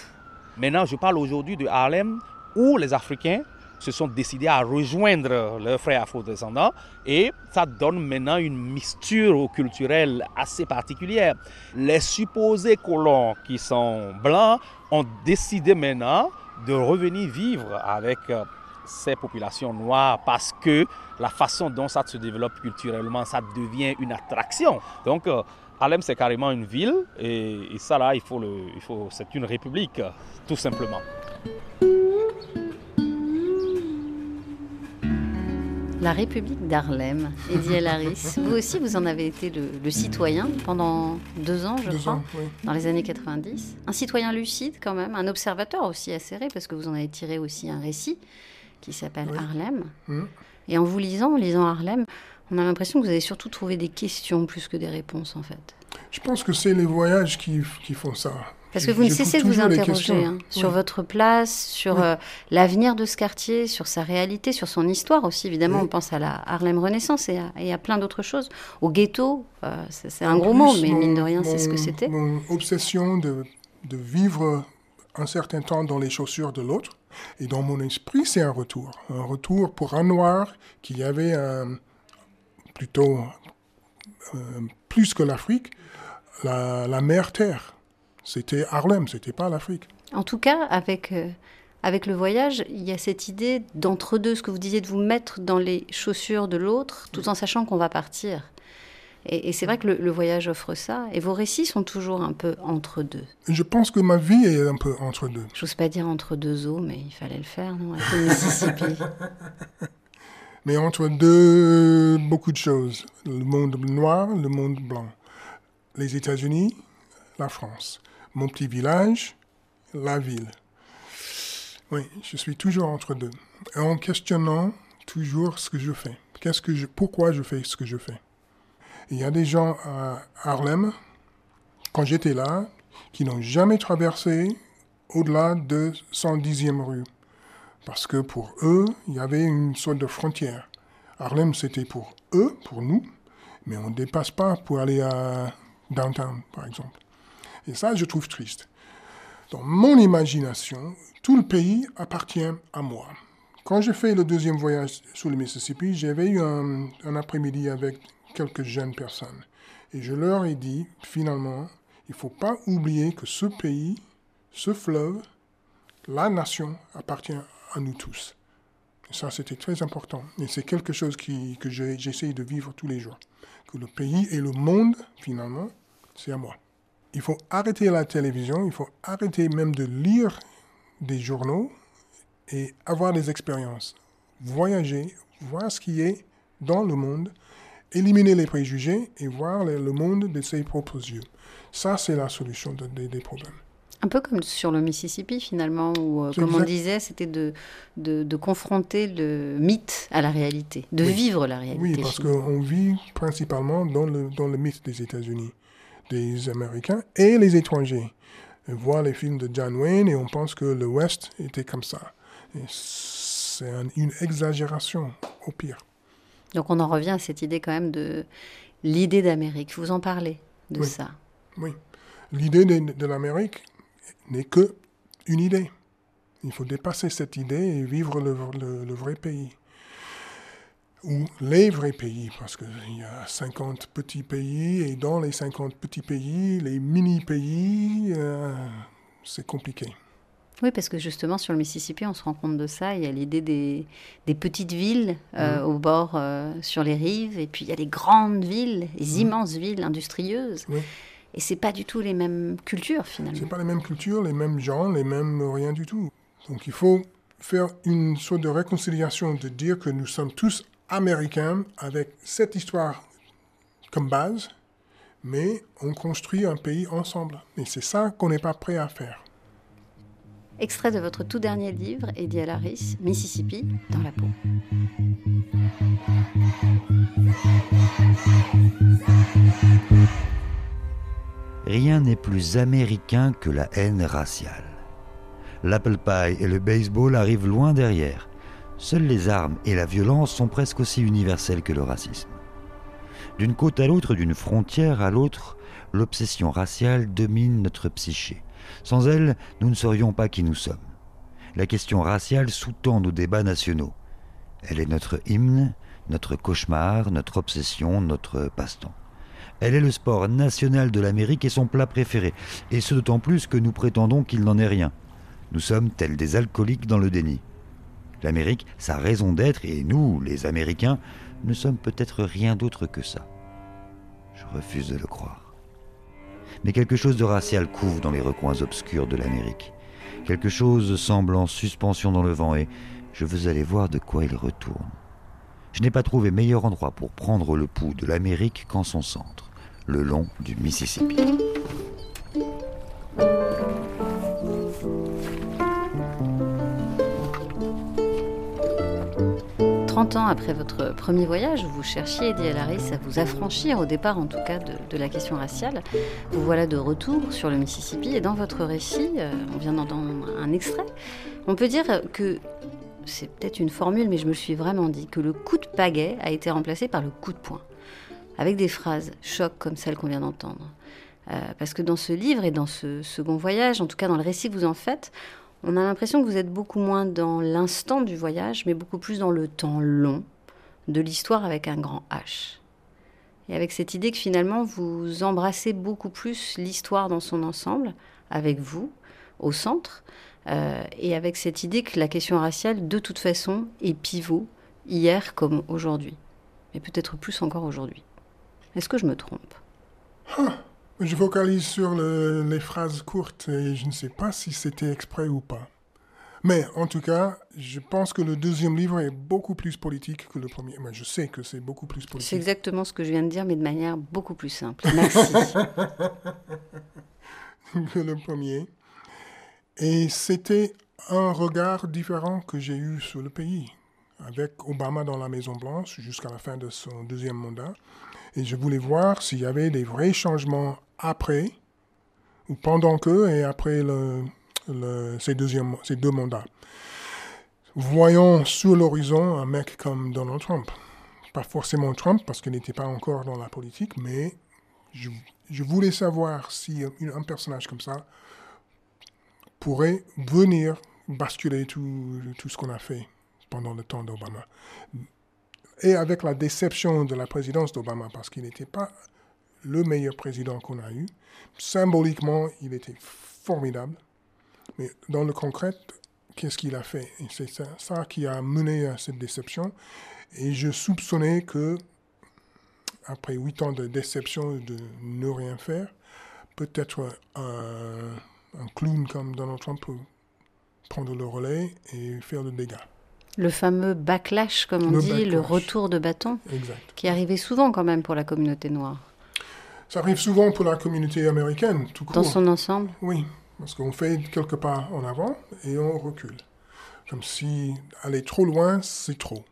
Maintenant, je parle aujourd'hui de Harlem, où les Africains se sont décidés à rejoindre leurs frères afro-descendants et ça donne maintenant une mixture culturelle assez particulière. Les supposés colons qui sont blancs ont décidé maintenant de revenir vivre avec euh, ces populations noires parce que la façon dont ça se développe culturellement, ça devient une attraction. Donc, euh, Harlem, c'est carrément une ville et, et ça là, il faut le, il faut, c'est une république, tout simplement. La République d'Harlem, Eddie Harris. <laughs> Vous aussi, vous en avez été le, le citoyen pendant deux ans, je Deux crois, ans, oui. dans les années 90. Un citoyen lucide quand même, un observateur aussi acéré, parce que vous en avez tiré aussi un récit qui s'appelle Harlem. Mhm. Et en vous lisant, en lisant Harlem, on a l'impression que vous avez surtout trouvé des questions plus que des réponses, en fait. Je pense que c'est les voyages qui, qui font ça. Parce que vous ne cessez de vous interroger hein, sur Oui. votre place, sur Oui. euh, l'avenir de ce quartier, sur sa réalité, sur son histoire aussi. Évidemment, Oui. on pense à la Harlem Renaissance et à, et à plein d'autres choses. Au ghetto, euh, c'est un gros mot, mais mon- mine de rien, c'est ce que c'était. Mon obsession de, de vivre un certain temps dans les chaussures de l'autre. Et dans mon esprit, c'est un retour. Un retour pour un noir qui avait un, plutôt euh, plus que l'Afrique, la, la mère terre. C'était Harlem, c'était pas l'Afrique. En tout cas, avec, euh, avec le voyage, il y a cette idée d'entre-deux, ce que vous disiez, de vous mettre dans les chaussures de l'autre, tout en sachant qu'on va partir. Et, et c'est vrai que le, le voyage offre ça. Et vos récits sont toujours un peu entre deux. Je pense que ma vie est un peu entre deux. J'ose pas dire entre deux eaux, mais il fallait le faire, non Avec le Mississippi. <laughs> Mais entre deux, beaucoup de choses. Le monde noir, le monde blanc. Les États-Unis, la France. Mon petit village, la ville. Oui, je suis toujours entre deux. En questionnant toujours ce que je fais. Qu'est-ce que je, pourquoi je fais ce que je fais? Il y a des gens à Harlem, quand j'étais là, qui n'ont jamais traversé au-delà de 110e rue. Parce que pour eux, il y avait une sorte de frontière. Harlem, c'était pour eux, pour nous, mais on ne dépasse pas pour aller à downtown, par exemple. Et ça, je trouve triste. Dans mon imagination, tout le pays appartient à moi. Quand j'ai fait le deuxième voyage sur le Mississippi, j'avais eu un, un après-midi avec quelques jeunes personnes. Et je leur ai dit, finalement, il ne faut pas oublier que ce pays, ce fleuve, la nation appartient à nous tous. Ça, c'était très important. Et c'est quelque chose que j'essaye de vivre tous les jours. Que le pays et le monde, finalement, c'est à moi. Il faut arrêter la télévision, il faut arrêter même de lire des journaux et avoir des expériences. Voyager, voir ce qui est dans le monde, éliminer les préjugés et voir le, monde de ses propres yeux. Ça, c'est la solution de- de- des problèmes. Un peu comme sur le Mississippi, finalement, où, euh, comme on disait, c'était de, de, de confronter le mythe à la réalité, de Oui. vivre la réalité. Oui, parce qu'on vit principalement dans le, dans le mythe des États-Unis, des Américains et les étrangers. On voit les films de John Wayne et on pense que le West était comme ça. C'est un- une exagération, au pire. Donc on en revient à cette idée quand même de l'idée d'Amérique. Vous en parlez de Oui. ça. Oui. L'idée de, de l'Amérique n'est que une idée. Il faut dépasser cette idée et vivre le, le- le vrai pays. Ou les vrais pays, parce qu'il y a 50 petits pays, et dans les 50 petits pays, les mini-pays, euh, c'est compliqué. Oui, parce que justement, sur le Mississippi, on se rend compte de ça. Il y a l'idée des, des petites villes euh, Mhm. au bord, euh, sur les rives, et puis il y a les grandes villes, les Mhm. immenses villes industrieuses. Oui. Et c'est pas du tout les mêmes cultures, finalement. C'est pas les mêmes cultures, les mêmes gens, les mêmes rien du tout. Donc il faut faire une sorte de réconciliation, de dire que nous sommes tous américains avec cette histoire comme base, mais on construit un pays ensemble. Et c'est ça qu'on n'est pas prêt à faire. Extrait de votre tout dernier livre, Eddie Alaris, Mississippi, dans la peau. Rien n'est plus américain que la haine raciale. L'apple pie et le baseball arrivent loin derrière. Seules les armes et la violence sont presque aussi universelles que le racisme. D'une côte à l'autre, d'une frontière à l'autre, l'obsession raciale domine notre psyché. Sans elle, nous ne serions pas qui nous sommes. La question raciale sous-tend nos débats nationaux. Elle est notre hymne, notre cauchemar, notre obsession, notre passe-temps. Elle est le sport national de l'Amérique et son plat préféré, et ce d'autant plus que nous prétendons qu'il n'en est rien. Nous sommes tels des alcooliques dans le déni. L'Amérique, sa raison d'être, et nous, les Américains, ne sommes peut-être rien d'autre que ça. Je refuse de le croire. Mais quelque chose de racial couvre dans les recoins obscurs de l'Amérique. Quelque chose semble en suspension dans le vent et je veux aller voir de quoi il retourne. Je n'ai pas trouvé meilleur endroit pour prendre le pouls de l'Amérique qu'en son centre, le long du Mississippi. 30 ans après votre premier voyage, vous cherchiez, Eddie Alaris, à vous affranchir, au départ en tout cas, de, la question raciale, vous voilà de retour sur le Mississippi. Et dans votre récit, euh, on vient d'entendre un extrait, on peut dire que, c'est peut-être une formule, mais je me suis vraiment dit que le coup de pagaie a été remplacé par le coup de poing. Avec des phrases choc comme celle qu'on vient d'entendre. Euh, parce que dans ce livre et dans ce second voyage, en tout cas dans le récit que vous en faites, on a l'impression que vous êtes beaucoup moins dans l'instant du voyage, mais beaucoup plus dans le temps long de l'histoire avec un grand H. Et avec cette idée que finalement vous embrassez beaucoup plus l'histoire dans son ensemble, avec vous, au centre, euh, et avec cette idée que la question raciale, de toute façon, est pivot, hier comme aujourd'hui, mais peut-être plus encore aujourd'hui. Est-ce que je me trompe? Ah, je focalise sur les phrases courtes et je ne sais pas si c'était exprès ou pas. Mais en tout cas, je pense que le deuxième livre est beaucoup plus politique que le premier. Mais je sais que c'est beaucoup plus politique. C'est exactement ce que je viens de dire, mais de manière beaucoup plus simple. Merci. <laughs> que le premier. Et c'était un regard différent que j'ai eu sur le pays, avec Obama dans la Maison Blanche jusqu'à la fin de son deuxième mandat. Et je voulais voir s'il y avait des vrais changements après, ou pendant que, et après ces, deux mandats. Voyons sur l'horizon un mec comme Donald Trump. Pas forcément Trump, parce qu'il n'était pas encore dans la politique, mais je, voulais savoir si un personnage comme ça pourrait venir basculer tout ce qu'on a fait pendant le temps d'Obama. Et avec la déception de la présidence d'Obama, parce qu'il n'était pas le meilleur président qu'on a eu. Symboliquement, il était formidable. Mais dans le concret, qu'est-ce qu'il a fait? C'est ça, qui a mené à cette déception. Et je soupçonnais que, après huit ans de déception de ne rien faire, peut-être un, un clown comme Donald Trump peut prendre le relais et faire le dégât. Le fameux backlash, comme on dit, le retour de bâton, qui arrivait souvent quand même pour la communauté noire. Ça arrive souvent pour la communauté américaine, tout court. Dans son ensemble? Oui, parce qu'on fait quelques pas en avant et on recule. Comme si aller trop loin, c'est trop.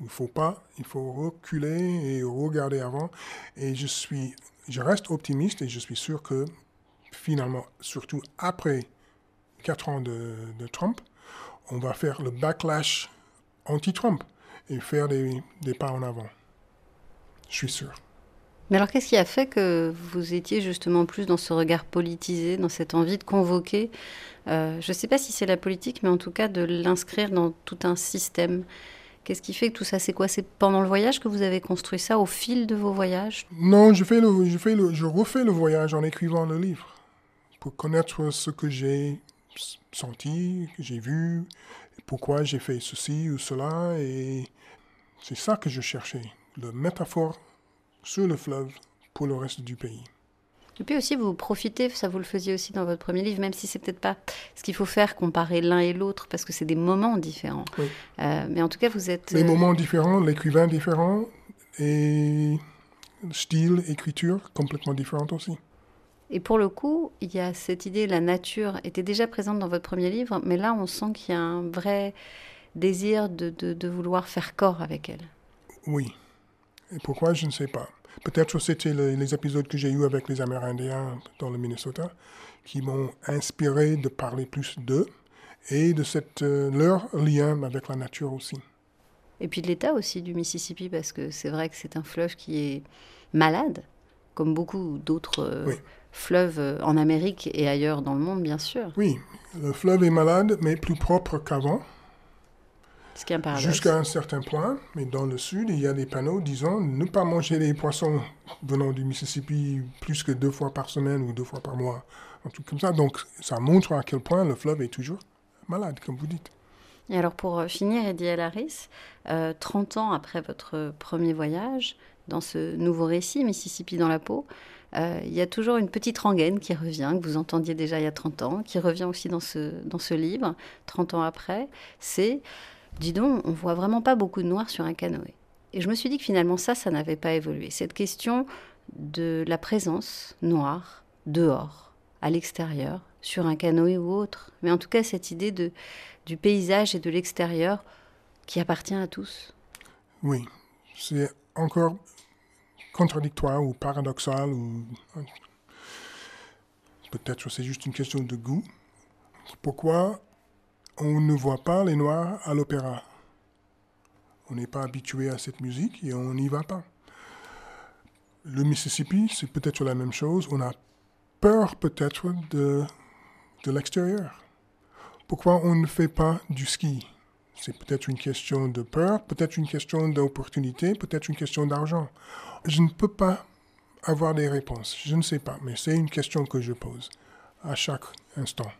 Il ne faut pas, il faut reculer et regarder avant. Et je suis, je reste optimiste et je suis sûr que finalement, surtout après quatre ans de, Trump, on va faire le backlash anti-Trump et faire des, des pas en avant. Je suis sûr. Mais alors, qu'est-ce qui a fait que vous étiez justement plus dans ce regard politisé, dans cette envie de convoquer euh, Je ne sais pas si c'est la politique, mais en tout cas de l'inscrire dans tout un système. Qu'est-ce qui fait que tout ça, c'est quoi? C'est pendant le voyage que vous avez construit ça, au fil de vos voyages? Non, je, fais le, je, fais le, je refais le voyage en écrivant le livre, pour connaître ce que j'ai senti, que j'ai vu, pourquoi j'ai fait ceci ou cela, et c'est ça que je cherchais, le métaphore sur le fleuve pour le reste du pays. Et puis aussi, vous profitez, ça vous le faisiez aussi dans votre premier livre, même si c'est peut-être pas ce qu'il faut faire, comparer l'un et l'autre, parce que c'est des moments différents. Euh, mais en tout cas, vous êtes... Les euh, moments différents, l'écrivain différent, et style, écriture complètement différents aussi. Et pour le coup, il y a cette idée, la nature était déjà présente dans votre premier livre, mais là, on sent qu'il y a un vrai désir de, de, de vouloir faire corps avec elle. Oui. Et pourquoi, je ne sais pas. Peut-être que c'était le- les épisodes que j'ai eus avec les Amérindiens dans le Minnesota qui m'ont inspiré de parler plus d'eux et de cette, euh, leur lien avec la nature aussi. Et puis de l'état aussi du Mississippi, parce que c'est vrai que c'est un fleuve qui est malade, comme beaucoup d'autres euh, Oui. Fleuves euh, en Amérique et ailleurs dans le monde, bien sûr. Oui, le fleuve est malade, mais plus propre qu'avant. Ce qui est un paradoxe. Jusqu'à un certain point, mais dans le sud, il y a des panneaux disant ne pas manger les poissons venant du Mississippi plus que deux fois par semaine ou deux fois par mois, un truc comme ça. Donc ça montre à quel point le fleuve est toujours malade, comme vous dites. Et alors pour euh, finir, Eddie El Harris, euh, 30 ans après votre premier voyage, dans ce nouveau récit, Mississippi dans la peau, euh, il y a toujours une petite rengaine qui revient, que vous entendiez déjà il y a 30 ans, qui revient aussi dans ce, dans ce livre, 30 ans après, c'est, dis donc, on voit vraiment pas beaucoup de noirs sur un canoë. Et je me suis dit que finalement ça, ça n'avait pas évolué. Cette question de la présence noire dehors, à l'extérieur, sur un canoë ou autre, mais en tout cas cette idée de, du paysage et de l'extérieur qui appartient à tous. Oui, c'est encore contradictoire ou paradoxal ou peut-être c'est juste une question de goût. Pourquoi on ne voit pas les Noirs à l'opéra? On n'est pas habitué à cette musique et on n'y va pas. Le Mississippi, c'est peut-être la même chose. On a peur peut-être de, de l'extérieur. Pourquoi on ne fait pas du ski? C'est peut-être une question de peur, peut-être une question d'opportunité, peut-être une question d'argent. Je ne peux pas avoir des réponses. Je ne sais pas, mais c'est une question que je pose à chaque instant.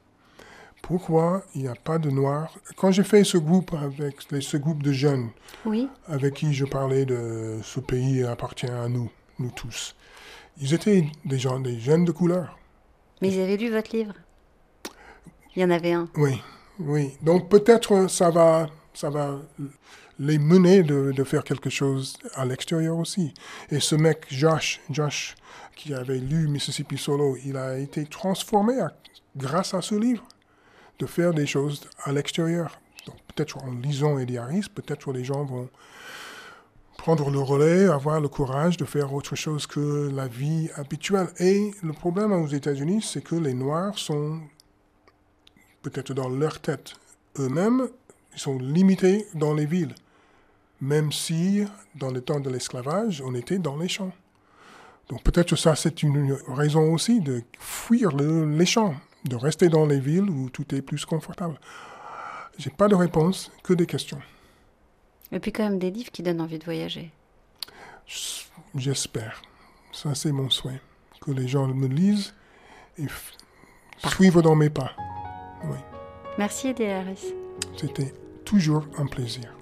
Pourquoi il n'y a pas de Noirs Quand j'ai fait ce groupe avec ce groupe de jeunes, Oui. avec qui je parlais de ce pays appartient à nous, nous tous, ils étaient des gens, des jeunes de couleur. Mais ils avaient lu votre livre? Il y en avait un. Oui, oui. Donc peut-être ça va, ça va les mener de, faire quelque chose à l'extérieur aussi. Et ce mec Josh, Josh, qui avait lu Mississippi Solo, il a été transformé grâce à ce livre, de faire des choses à l'extérieur. Donc peut-être en lisant Eddie Harris, peut-être les gens vont prendre le relais, avoir le courage de faire autre chose que la vie habituelle. Et le problème aux États-Unis, c'est que les Noirs sont peut-être dans leur tête eux-mêmes, ils sont limités dans les villes. Même si, dans le temps de l'esclavage, on était dans les champs. Donc peut-être que ça, c'est une raison aussi de fuir le- les champs, de rester dans les villes où tout est plus confortable. J'ai pas de réponse, que des questions. Et puis quand même des livres qui donnent envie de voyager. J'espère. Ça, c'est mon souhait. Que les gens me lisent et suivent dans mes pas. Oui, Merci Harris. c'était toujours un plaisir.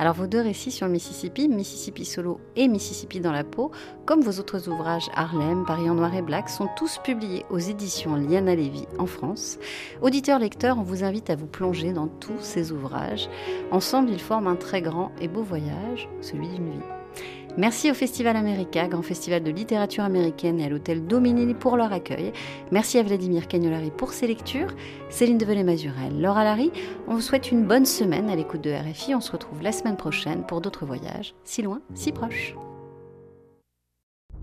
Alors vos deux récits sur le Mississippi, Mississippi Solo et Mississippi dans la peau, comme vos autres ouvrages Harlem, Paris en noir et black, sont tous publiés aux éditions Liana Lévy en France. Auditeurs-lecteurs, on vous invite à vous plonger dans tous ces ouvrages. Ensemble, ils forment un très grand et beau voyage, celui d'une vie. Merci au Festival America, grand festival de littérature américaine, et à l'hôtel Dominini pour leur accueil. Merci à Vladimir Cagnolari pour ses lectures. Céline Develay-Mazurel, Laura Larry, on vous souhaite une bonne semaine à l'écoute de RFI. On se retrouve la semaine prochaine pour d'autres voyages, si loin, si proches.